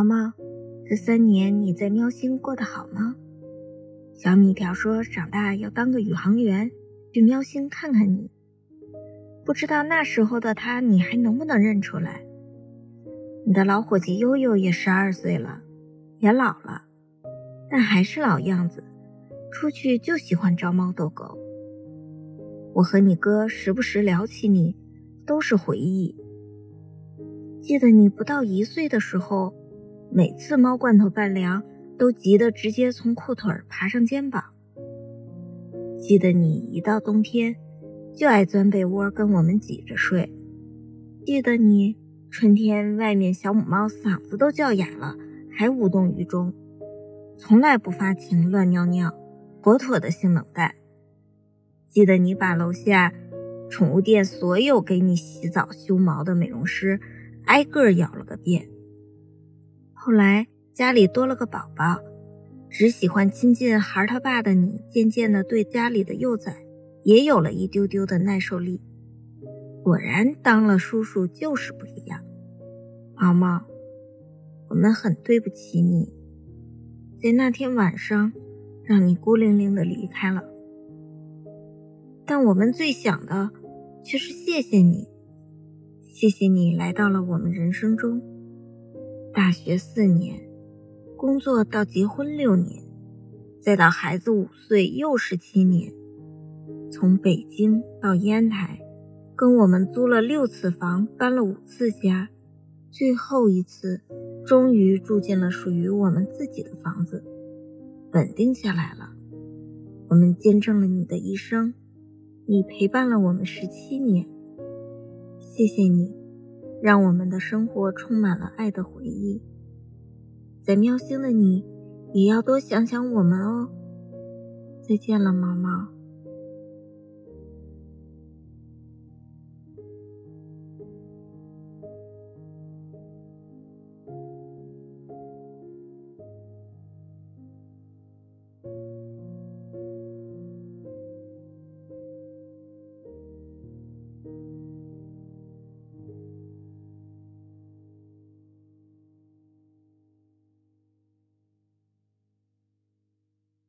毛毛，这三年你在喵星过得好吗？小米条说长大要当个宇航员，去喵星看看你。不知道那时候的他，你还能不能认出来？你的老伙计悠悠也十二岁了，也老了，但还是老样子，出去就喜欢招猫逗狗。我和你哥时不时聊起你，都是回忆。记得你不到一岁的时候，每次猫罐头拌粮都急得直接从裤腿爬上肩膀。记得你一到冬天就爱钻被窝跟我们挤着睡。记得你春天外面小母猫嗓子都叫哑了，还无动于衷，从来不发情乱尿尿，妥妥的性冷淡。记得你把楼下宠物店所有给你洗澡修毛的美容师挨个咬了个遍。后来家里多了个宝宝，只喜欢亲近孩他爸的你，渐渐的对家里的幼崽也有了一丢丢的耐受力。果然，当了叔叔就是不一样。毛毛，我们很对不起你，在那天晚上让你孤零零的离开了。但我们最想的却是谢谢你，谢谢你来到了我们人生中。大学四年，工作到结婚六年，再到孩子五岁又是七年。从北京到烟台，跟我们租了六次房，搬了五次家，最后一次终于住进了属于我们自己的房子，稳定下来了。我们见证了你的一生。你陪伴了我们十七年，谢谢你，让我们的生活充满了爱的回忆。在喵星的你，也要多想想我们哦。再见了，毛毛。